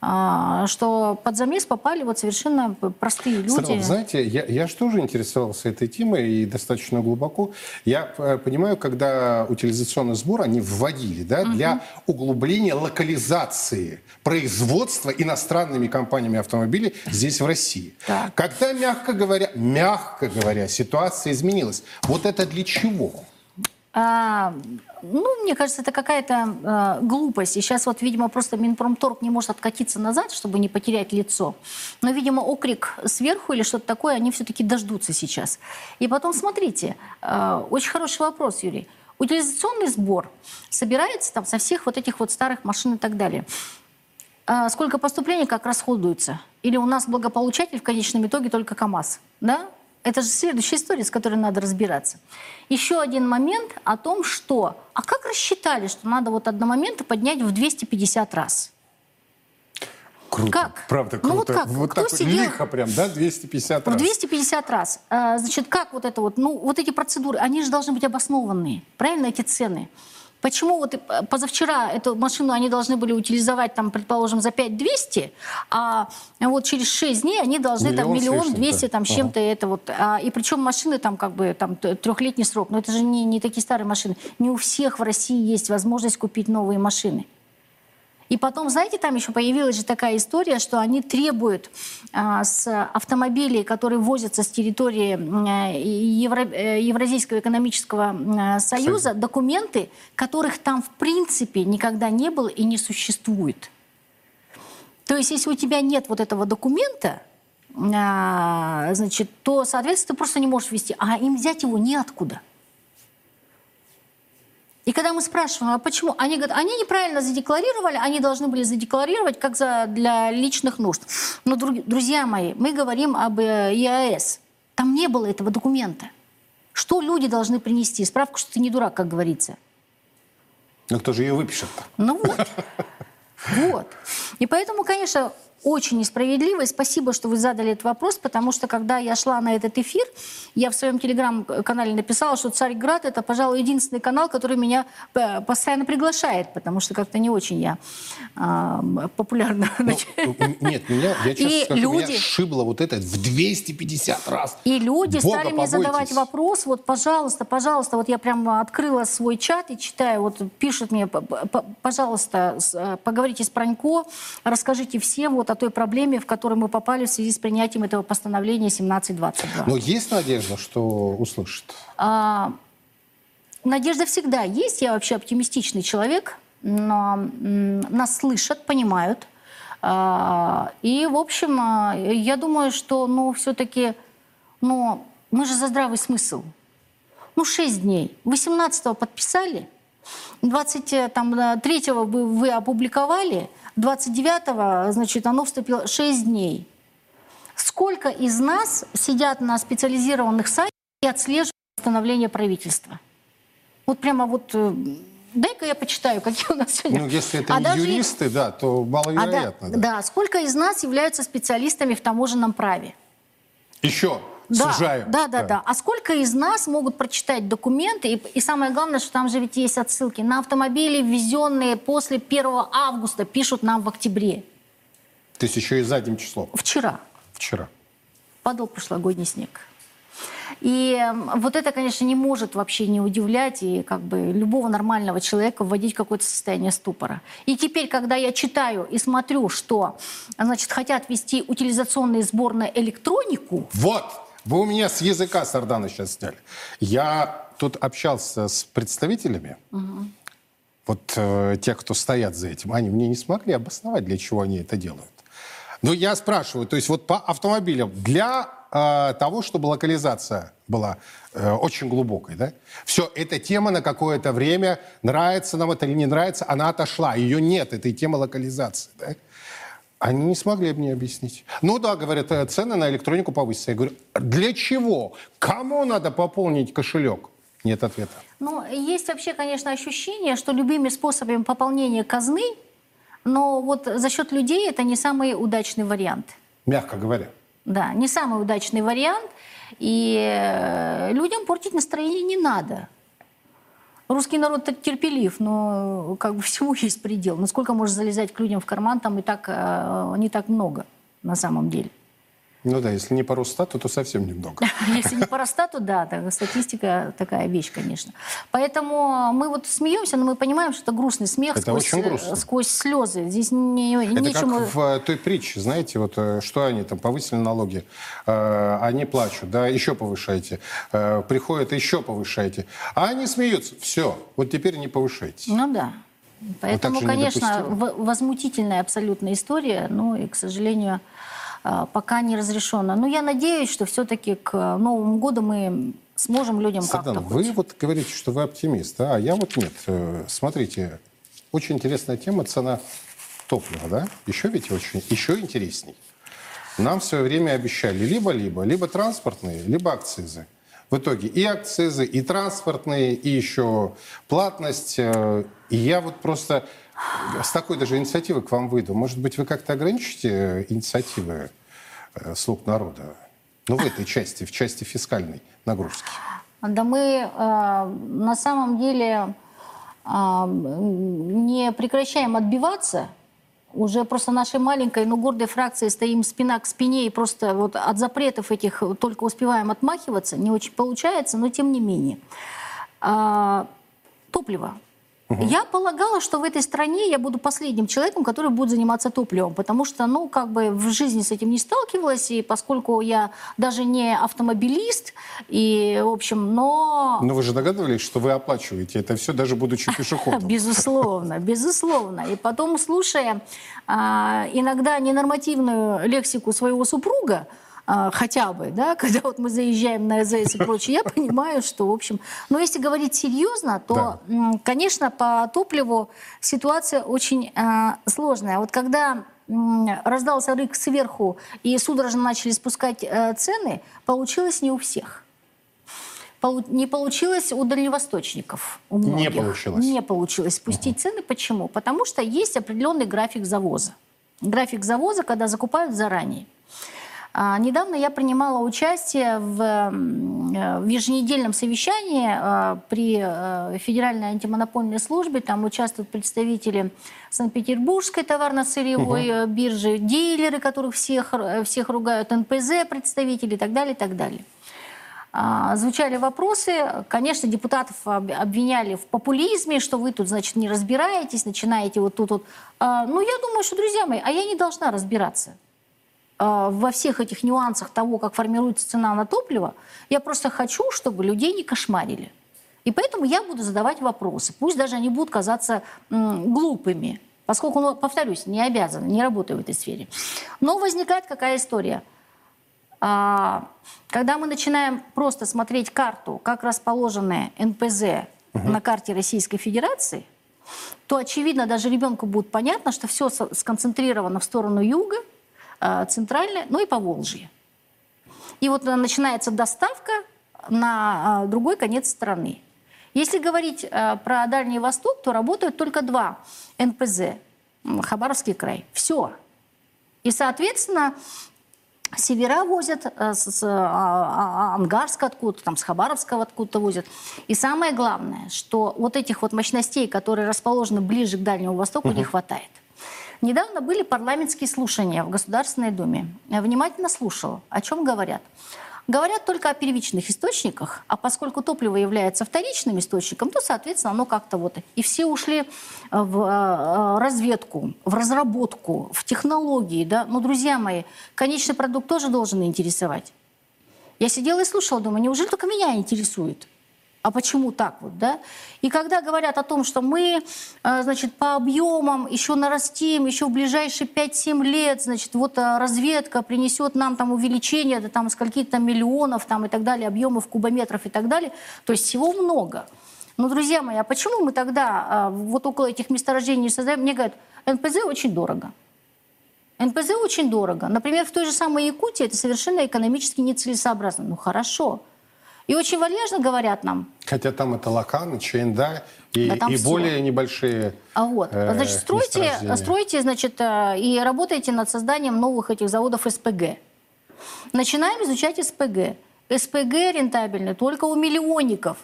что под замес попали вот совершенно простые люди. Странно, знаете, я, я же тоже интересовался этой темой и достаточно глубоко. Я э, понимаю, когда утилизационный сбор они вводили да, для углубления локализации производства иностранными компаниями автомобилей здесь, в России. Так. Когда, мягко говоря, мягко говоря, ситуация изменилась, вот это для чего? А, ну, мне кажется, это какая-то э, глупость. И сейчас вот, видимо, просто Минпромторг не может откатиться назад, чтобы не потерять лицо. Но, видимо, окрик сверху или что-то такое, они все-таки дождутся сейчас. И потом, смотрите, э, очень хороший вопрос, Юрий. Утилизационный сбор собирается там со всех вот этих вот старых машин и так далее. А сколько поступлений, как расходуется? Или у нас благополучатель в конечном итоге только КАМАЗ? Да? Это же следующая история, с которой надо разбираться. Еще один момент о том, что... А как рассчитали, что надо вот одномоментно поднять в 250 раз? Круто. Как? Правда, Ну круто. вот как? Вот Кто так сидел- лихо прям, да, 250 В раз. 250 раз. А, Значит, как вот это вот? Ну, вот эти процедуры, они же должны быть обоснованные. Правильно, эти цены? Почему вот позавчера эту машину они должны были утилизовать, там, предположим, за 5200, а вот через 6 дней они должны там Миллион с миллион двести там с Ага. чем-то это вот. А, и причем машины там как бы там трехлетний срок. Но это же не, не такие старые машины. Не у всех в России есть возможность купить новые машины. И потом, знаете, там еще появилась же такая история, что они требуют а, с автомобилей, которые возятся с территории э, Евро- э, Евразийского экономического м, союза, документы, которых там в принципе никогда не было и не существует. То есть, если у тебя нет вот этого документа, а, значит, то, соответственно, ты просто не можешь вести. А им взять его неоткуда. И когда мы спрашиваем, а почему? Они говорят, они неправильно задекларировали, они должны были задекларировать как за, для личных нужд. Но, друзья мои, мы говорим об э, ИАС. Там не было этого документа. Что люди должны принести? Справку, что ты не дурак, как говорится. Ну кто же ее выпишет-то? Ну вот. Вот. И поэтому, конечно, очень несправедливо. И спасибо, что вы задали этот вопрос, потому что, когда я шла на этот эфир, я в своем телеграм-канале написала, что «Царьград» — это, пожалуй, единственный канал, который меня э, постоянно приглашает, потому что как-то не очень я а, популярна. Ну, м- нет, меня, я честно И скажу, меня люди- шибло вот это в 250 раз. И люди Бога стали мне задавать побойтесь. вопрос, вот, пожалуйста, пожалуйста, вот я прямо открыла свой чат и читаю, вот пишут мне, «П- п- пожалуйста, э, поговорите с Пронько, расскажите всем вот о той проблеме, в которую мы попали в связи с принятием этого постановления 1722. Но есть надежда, что услышат? А, Надежда всегда есть. Я вообще оптимистичный человек, но нас слышат, понимают. А, И, в общем, а, я думаю, что, ну, все-таки, ну, мы же за здравый смысл. Ну, 6 дней. 18-го подписали, 23-го вы, вы опубликовали, 29-го, значит, оно вступило 6 дней. Сколько из нас сидят на специализированных сайтах и отслеживают становление правительства? Вот прямо вот... э, Дай-ка я почитаю, какие у нас сегодня... Ну, если это А не даже юристы, да, то а, да, маловероятно. да. да, сколько из нас являются специалистами в таможенном праве? Еще Да, сужаю. да, да, да. А сколько из нас могут прочитать документы? И, и самое главное, что там же ведь есть отсылки на автомобили, ввезенные после 1 августа, пишут нам в октябре. То есть еще и задним числом. Вчера Вчера. падал прошлогодний снег. И вот это, конечно, не может вообще не удивлять и как бы любого нормального человека вводить в какое-то состояние ступора. И теперь, когда я читаю и смотрю, что, значит, хотят ввести утилизационный сбор на электронику, Вот! Вы у меня с языка Сардана сейчас сняли. Я тут общался с представителями, вот э, тех, кто стоят за этим. Они мне не смогли обосновать, для чего они это делают. Но я спрашиваю, то есть вот по автомобилям для э, того, чтобы локализация была э, очень глубокой, да? Все, эта тема на какое-то время, нравится нам это или не нравится, она отошла. Ее нет, этой темы локализации, да? Они не смогли мне объяснить. Ну да, говорят, э, цены на электронику повысятся. Я говорю, для чего? Кому надо пополнить кошелек? Нет ответа. Ну, есть вообще, конечно, ощущение, что любыми способами пополнения казны, но вот за счет людей это не самый удачный вариант. Мягко говоря. Да, не самый удачный вариант. И э, людям портить настроение не надо. Русский народ терпелив, но как бы всему есть предел. Насколько может залезать к людям в карман, там и так э, не так много на самом деле. Ну да, если не по Росстату, то совсем немного. Если не по Росстату, да, так, статистика такая вещь, конечно. Поэтому мы вот смеемся, но мы понимаем, что это грустный смех Это сквозь, очень грустно. э, сквозь слезы. Здесь не, Это нечему... как в э, той притче, знаете, вот э, что они там повысили налоги, э, они плачут, да, еще повышайте, Э, приходят, еще повышайте, а они смеются, все, вот теперь не повышайте. Ну да. Поэтому, же конечно, возмутительная абсолютная история, но и, к сожалению, пока не разрешена. Но я надеюсь, что все-таки к Новому году мы сможем людям как-то... вы вот говорите, что вы оптимист, а я вот нет. Э, Смотрите, очень интересная тема цена топлива, да? Еще ведь очень, еще интересней. Нам в свое время обещали либо-либо, либо транспортные, либо акцизы. В итоге и акцизы, и транспортные, и еще платность. э, И я вот просто с такой даже инициативой к вам выйду. Может быть, вы как-то ограничите э, инициативы э, слуг народа? Ну, в этой части, в части фискальной нагрузки. Да мы э, на самом деле не прекращаем отбиваться. Уже просто нашей маленькой, но гордой фракции стоим спина к спине и просто вот от запретов этих только успеваем отмахиваться. Не очень получается, но тем не менее. А, Я полагала, что в этой стране я буду последним человеком, который будет заниматься топливом, потому что, ну, как бы в жизни с этим не сталкивалась, и поскольку я даже не автомобилист, и, в общем, но... Но вы же догадывались, что вы оплачиваете это все, даже будучи пешеходом. Безусловно, безусловно. И потом, слушая а, иногда ненормативную лексику своего супруга, хотя бы, да, когда вот мы заезжаем на АЗС и прочее, я понимаю, что, в общем... Но если говорить серьезно, то, м, конечно, по топливу ситуация очень а, сложная. Вот когда раздался рык сверху и судорожно начали спускать э, цены, получилось не у всех. Полу- Не получилось у дальневосточников. У Не многих. получилось. Не получилось спустить цены. Почему? Потому что есть определенный график завоза. График завоза, когда закупают заранее. А, недавно я принимала участие в, э, в еженедельном совещании э, при э, Федеральной антимонопольной службе. Там участвуют представители Санкт-Петербургской товарно-сырьевой э, биржи, дилеры, которых всех, всех ругают, НПЗ представители и так далее, и так далее. А, Звучали вопросы. Конечно, депутатов об- обвиняли в популизме, что вы тут, значит, не разбираетесь, начинаете вот тут вот. А, Ну, я думаю, что, друзья мои, а я не должна разбираться а, во всех этих нюансах того, как формируется цена на топливо. Я просто хочу, чтобы людей не кошмарили. И поэтому я буду задавать вопросы. Пусть даже они будут казаться глупыми. Поскольку, ну, повторюсь, не обязана, не работаю в этой сфере. Но возникает какая история? А, Когда мы начинаем просто смотреть карту, как расположены НПЗ на карте Российской Федерации, то, очевидно, даже ребенку будет понятно, что все сконцентрировано в сторону юга, э, центральное, ну и по Волжье. И вот э, начинается доставка на э, другой конец страны. Если говорить про Дальний Восток, то работают только два НПЗ. Хабаровский край. Все. И, соответственно, севера возят, с, с, а, а, Ангарска откуда-то, там, с Хабаровского откуда-то возят. И самое главное, что вот этих вот мощностей, которые расположены ближе к Дальнему Востоку, не хватает. Недавно были парламентские слушания в Государственной Думе. Я внимательно слушала, о чем говорят. Говорят только о первичных источниках, а поскольку топливо является вторичным источником, то, соответственно, оно как-то вот... И все ушли в э, разведку, в разработку, в технологии, да. Но, друзья мои, конечный продукт тоже должен интересовать. Я сидела и слушала, думаю, неужели только меня интересует? А почему так вот, да? И когда говорят о том, что мы, э, значит, по объемам еще нарастим, еще в ближайшие 5-7 лет, значит, вот э, разведка принесет нам там увеличение до там скольки-то миллионов там и так далее, объемов кубометров и так далее, то есть всего много. Но, друзья мои, а почему мы тогда э, вот около этих месторождений создаем? Мне говорят, НПЗ очень дорого. НПЗ очень дорого. Например, в той же самой Якутии это совершенно экономически нецелесообразно. Ну хорошо, и очень вальяжно говорят нам. Хотя там это Лакан, Чейнда и, да и более небольшие А вот, э, значит, стройте, стройте, значит, э, и работайте над созданием новых этих заводов СПГ. Начинаем изучать СПГ. СПГ рентабельны только у миллионников.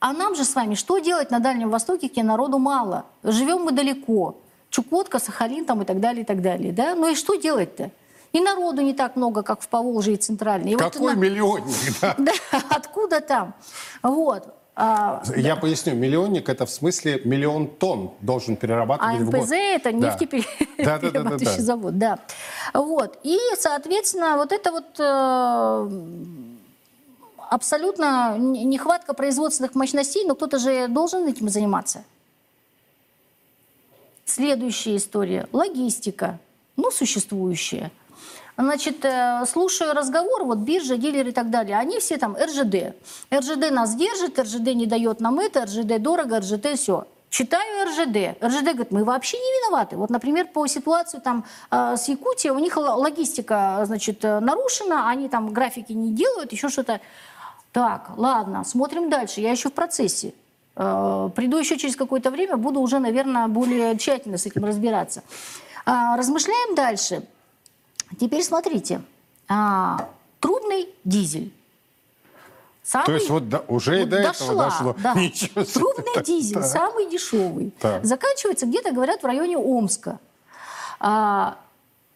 А нам же с вами что делать на Дальнем Востоке, где народу мало? Живем мы далеко. Чукотка, Сахалин там и так далее, и так далее. Да? Ну и что делать-то? И народу не так много, как в Поволжье и Центральной. И Какой вот, миллионник, да? да? Откуда там? Вот. А, Я да. поясню, миллионник это в смысле миллион тонн должен перерабатывать а в год. МПЗ это нефтеперерабатывающий да, да, да, завод, да. Вот. И, соответственно, вот это вот э, абсолютно нехватка производственных мощностей, но кто-то же должен этим заниматься. Следующая история. Логистика. Ну, существующая. Значит, э, слушаю разговор, вот биржа, дилеры и так далее, они все там РЖД. РЖД нас держит, РЖД не дает нам это, РЖД дорого, РЖД все. Читаю РЖД. РЖД говорит, мы вообще не виноваты. Вот, например, по ситуации там э, с Якутией, у них логистика, значит, э, нарушена, они там графики не делают, еще что-то. Так, ладно, смотрим дальше. Я еще в процессе. Приду еще через какое-то время, буду уже, наверное, более тщательно с этим разбираться. Размышляем дальше. Теперь смотрите. А, трубный дизель. Самый, То есть вот до, уже вот до дошла, этого дошло. Да. Ничего. Трубный так, дизель, так. самый дешевый. Так. Заканчивается где-то, говорят, в районе Омска. А,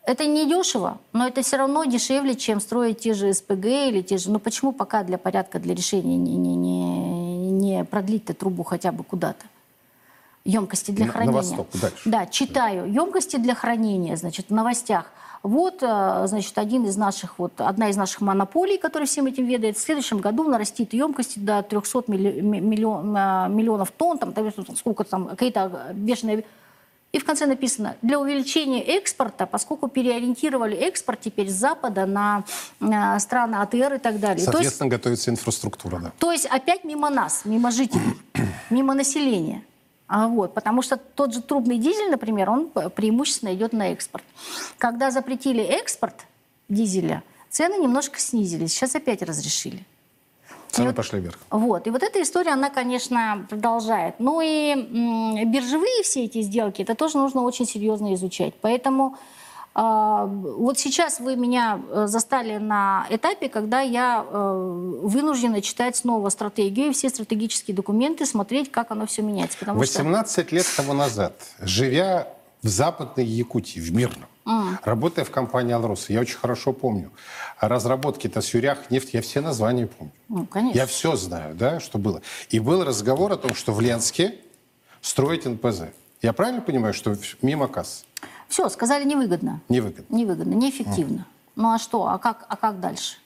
это не дешево, но это все равно дешевле, чем строить те же СПГ или те же... Ну почему пока для порядка, для решения не, не, не, не продлить-то трубу хотя бы куда-то? Емкости для на, хранения. На восток, дальше. Да, читаю. Емкости для хранения, значит, в новостях. Вот, э, значит, один из наших, вот, одна из наших монополий, которая всем этим ведает, в следующем году нарастит емкости до 300 миллион, э, миллионов тонн, там, сколько там, какие-то бешеные... И в конце написано, для увеличения экспорта, поскольку переориентировали экспорт теперь с Запада на, на страны АТР и так далее. Соответственно, есть, готовится инфраструктура, да. То есть опять мимо нас, мимо жителей, мимо населения. А вот, потому что тот же трубный дизель, например, он преимущественно идет на экспорт. Когда запретили экспорт дизеля, цены немножко снизились. Сейчас опять разрешили. Цены вот, пошли вверх. Вот. И вот эта история, она, конечно, продолжает. Ну и биржевые все эти сделки, это тоже нужно очень серьезно изучать. Поэтому вот сейчас вы меня э, застали на этапе, когда я э, вынуждена читать снова стратегию, все стратегические документы, смотреть, как оно все меняется. 18 что... лет тому назад, живя в Западной Якутии, в Мирном, Mm. Работая в компании «Алрос», я очень хорошо помню. Разработки Тасюрях, нефть, я все названия помню. Ну, конечно. Я все знаю, да, что было. И был разговор о том, что в Ленске строить НПЗ. Я правильно понимаю, что мимо касс? Все, сказали невыгодно. Невыгодно. Невыгодно, неэффективно. Mm. Ну а что, а как, а как дальше?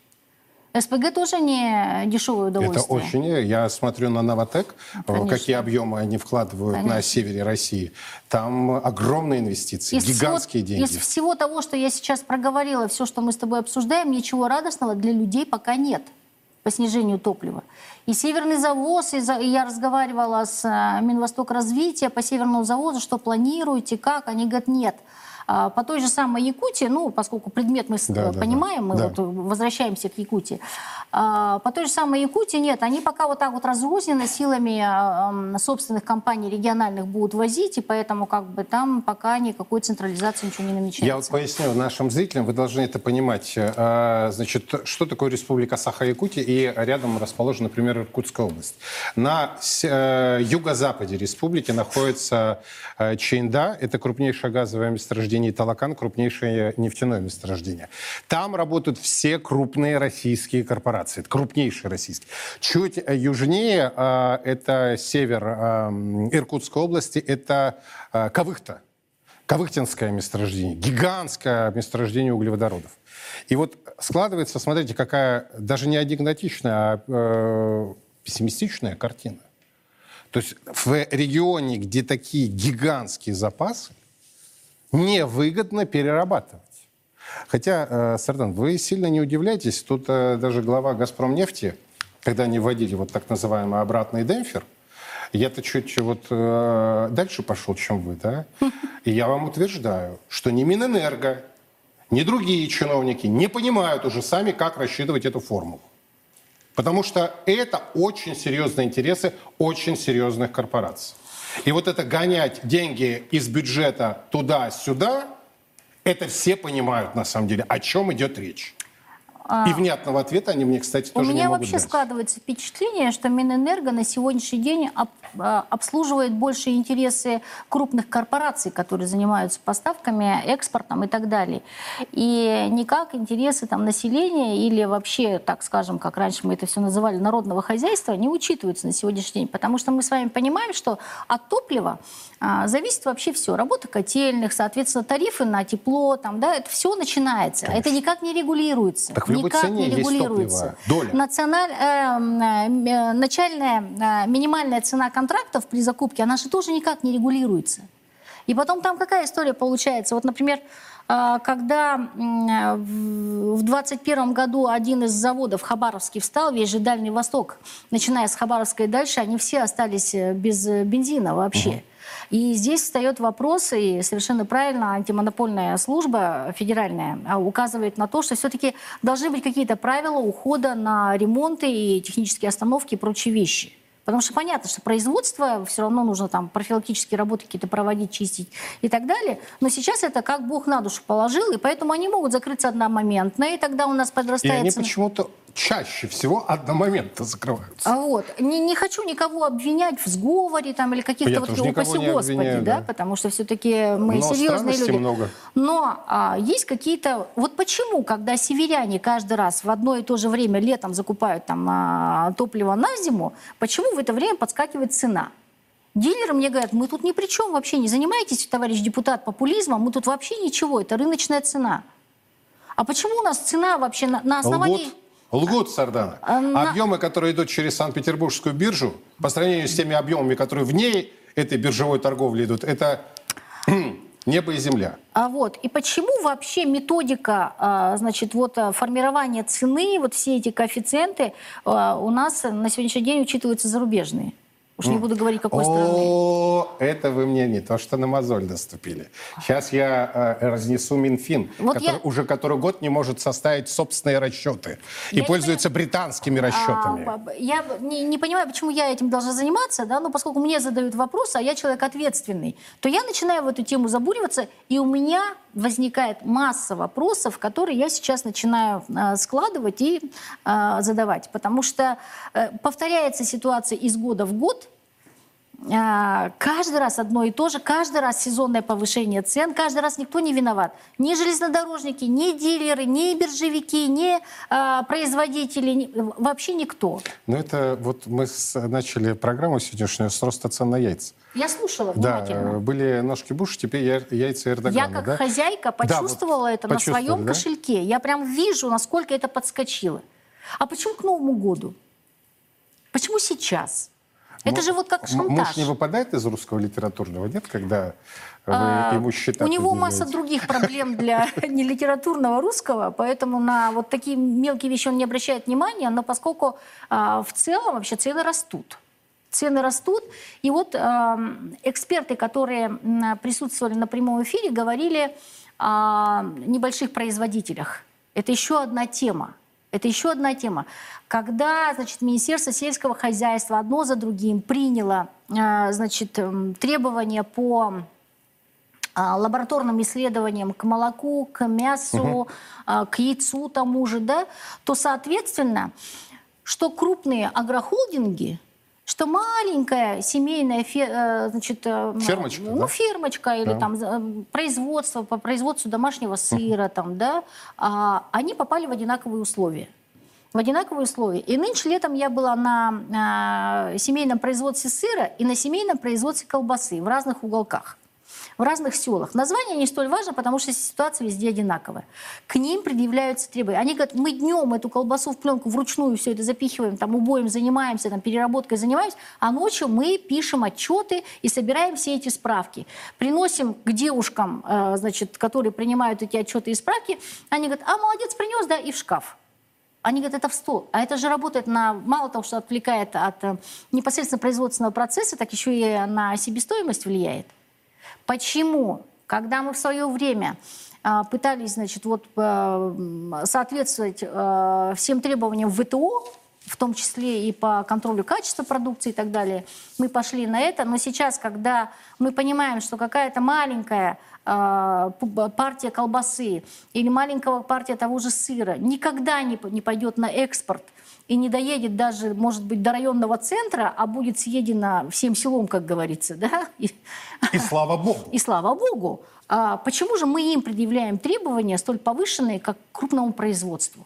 СПГ тоже не дешевое удовольствие. Это очень. Я смотрю на Новотек, Конечно. какие объемы они вкладывают Конечно. на севере России. Там огромные инвестиции, из гигантские всего, деньги. Из всего того, что я сейчас проговорила, все, что мы с тобой обсуждаем, ничего радостного для людей пока нет по снижению топлива. И северный завоз, и я разговаривала с э, Минвосток развития по северному завозу, что планируете, как, они говорят, нет – по той же самой Якутии, ну, поскольку предмет мы да, понимаем, да, мы да. вот возвращаемся к Якутии, а, по той же самой Якутии нет, они пока вот так вот разрозненно силами а, собственных компаний региональных будут возить, и поэтому как бы там пока никакой централизации ничего не намечается. Я вот поясню нашим зрителям, вы должны это понимать. Значит, что такое Республика Саха-Якутия и рядом расположена, например, Иркутская область. На э, юго-западе республики находится э, Чейнда, это крупнейшее газовое месторождение месторождении Талакан, крупнейшее нефтяное месторождение. Там работают все крупные российские корпорации, крупнейшие российские. Чуть южнее, а, это север а, Иркутской области, это а, Кавыхта, Кавыхтинское месторождение, гигантское месторождение углеводородов. И вот складывается, смотрите, какая даже не анекдотичная, а э, пессимистичная картина. То есть в регионе, где такие гигантские запасы, невыгодно перерабатывать. Хотя, э, Сардан, вы сильно не удивляйтесь, тут э, даже глава «Газпромнефти», когда они вводили вот так называемый обратный демпфер, я-то чуть вот э, дальше пошел, чем вы, да? И я вам утверждаю, что ни Минэнерго, ни другие чиновники не понимают уже сами, как рассчитывать эту формулу. Потому что это очень серьезные интересы очень серьезных корпораций. И вот это гонять деньги из бюджета туда-сюда, это все понимают на самом деле, о чем идет речь. А, И внятного ответа они мне, кстати, тоже не могут У меня вообще дать. складывается впечатление, что Минэнерго на сегодняшний день а, обслуживает больше интересы крупных корпораций, которые занимаются поставками, экспортом и так далее. И никак интересы там, населения или вообще, так скажем, как раньше мы это все называли, народного хозяйства, не учитываются на сегодняшний день. Потому что мы с вами понимаем, что от топлива а, зависит вообще все. Работа котельных, соответственно, тарифы на тепло, там, да, это все начинается. Конечно. Это никак не регулируется. Так никак цене не регулируется. Доля. Националь, э, э, начальная э, минимальная цена контрактов при закупке, она же тоже никак не регулируется. И потом там какая история получается? Вот, например, э, когда в 2021 году один из заводов Хабаровский встал, весь же Дальний Восток, начиная с Хабаровска и дальше, они все остались э, без бензина вообще. Угу. И здесь встает вопрос, и совершенно правильно антимонопольная служба федеральная а, указывает на то, что все-таки должны быть какие-то правила ухода на ремонты и технические остановки и прочие вещи. Потому что понятно, что производство все равно нужно там профилактические работы какие-то проводить, чистить и так далее. Но сейчас это как Бог на душу положил, и поэтому они могут закрыться одномоментно, и тогда у нас подрастает... И они почему-то чаще всего одномоментно закрываются. А вот. Не, не хочу никого обвинять в сговоре там, или каких-то вот, упаси Господи, обвиняю, да? да, потому что все-таки мы Но серьезные люди. много. Но а, есть какие-то... Вот почему, когда северяне каждый раз в одно и то же время летом закупают там а, топливо на зиму, почему в это время подскакивает цена? Дилеры мне говорят, мы тут ни при чем вообще, не занимайтесь, товарищ депутат, популизмом, мы тут вообще ничего, это рыночная цена. А почему у нас цена вообще на, на основании... Лгут. Лгут Сардана. А, на... Объемы, которые идут через Санкт-Петербургскую биржу, по сравнению с теми объемами, которые вне этой биржевой торговли идут, это небо и земля. А вот и почему вообще методика, а, значит, вот а, формирования цены, вот все эти коэффициенты у нас на сегодняшний день учитываются зарубежные? Уж не буду говорить, какой страны. О, это вы мне не то, что на мозоль наступили. Сейчас я э, разнесу Минфин, вот который я... уже который год не может составить собственные расчеты и я пользуется понимаю... британскими расчетами. А, я не, не понимаю, почему я этим должна заниматься, да, но поскольку мне задают вопросы, а я человек ответственный, то я начинаю в эту тему забуриваться, и у меня возникает масса вопросов, которые я сейчас начинаю э, складывать и э, задавать, потому что э, повторяется ситуация из года в год, каждый раз одно и то же, каждый раз сезонное повышение цен, каждый раз никто не виноват. Ни железнодорожники, ни дилеры, ни биржевики, ни э, производители, ни, вообще никто. Ну это вот мы с, начали программу сегодняшнюю с роста цен на яйца. Я слушала внимательно. Да, были ножки Буш, теперь яйца Эрдогана. Я как да? хозяйка почувствовала да, вот это на своем да? кошельке. Я прям вижу, насколько это подскочило. А почему к Новому году? Почему сейчас? Это же вот как шантаж. Муж не выпадает из русского литературного, нет, когда вы а, ему счета У него масса других проблем для нелитературного русского, поэтому на вот такие мелкие вещи он не обращает внимания, но поскольку а, в целом вообще цены растут. Цены растут, и вот а, эксперты, которые присутствовали на прямом эфире, говорили о небольших производителях. Это еще одна тема. Это еще одна тема. Когда значит, Министерство сельского хозяйства одно за другим приняло э, значит, эм, требования по э, лабораторным исследованиям к молоку, к мясу, угу. к яйцу тому же, да, то, соответственно, что крупные агрохолдинги, что маленькая семейная фе- э, значит, э, Фермочка, ну, да? фермочка или Да. там производство по производству домашнего сыра, там, да, а, они попали в одинаковые условия. В одинаковые условия. И нынче летом я была на э, семейном производстве сыра и на семейном производстве колбасы в разных уголках в разных селах. Название не столь важно, потому что ситуация везде одинаковая. К ним предъявляются требования. Они говорят, мы днем эту колбасу в пленку вручную все это запихиваем, там убоем занимаемся, там переработкой занимаемся, а ночью мы пишем отчеты и собираем все эти справки. Приносим к девушкам, э, значит, которые принимают эти отчеты и справки, они говорят, а молодец, принес, да, и в шкаф. Они говорят, это в стол. А это же работает на, мало того, что отвлекает от э, непосредственно производственного процесса, так еще и на себестоимость влияет. Почему? Когда мы в свое время а, пытались, значит, вот м, соответствовать э, всем требованиям ВТО, в том числе и по контролю качества продукции и так далее, мы пошли на это. Но сейчас, когда мы понимаем, что какая-то маленькая партия колбасы или маленькая партия того же сыра никогда не, не пойдет на экспорт и не доедет даже, может быть, до районного центра, а будет съедена всем селом, как говорится, да, и, И слава богу. и слава богу. А почему же мы им предъявляем требования столь повышенные, как к крупному производству?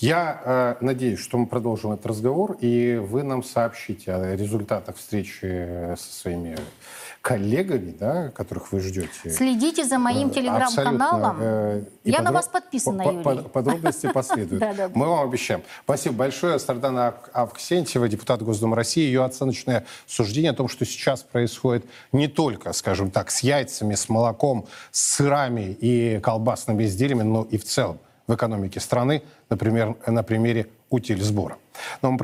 Я э, надеюсь, что мы продолжим этот разговор, и вы нам сообщите о результатах встречи со своими коллегами, да, которых вы ждете. Следите за моим Э, телеграм-каналом. э, Я на подро- вас подписана, по- Юрий. по- Подробности последуют. Мы вам обещаем. Спасибо большое. Стардана Ав- Авксентьева, депутат Госдумы России. Ее оценочное суждение о том, что сейчас происходит не только, скажем так, с яйцами, с молоком, с сырами и колбасными изделиями, но и в целом в экономике страны, например, на примере утиль сбора. Но мы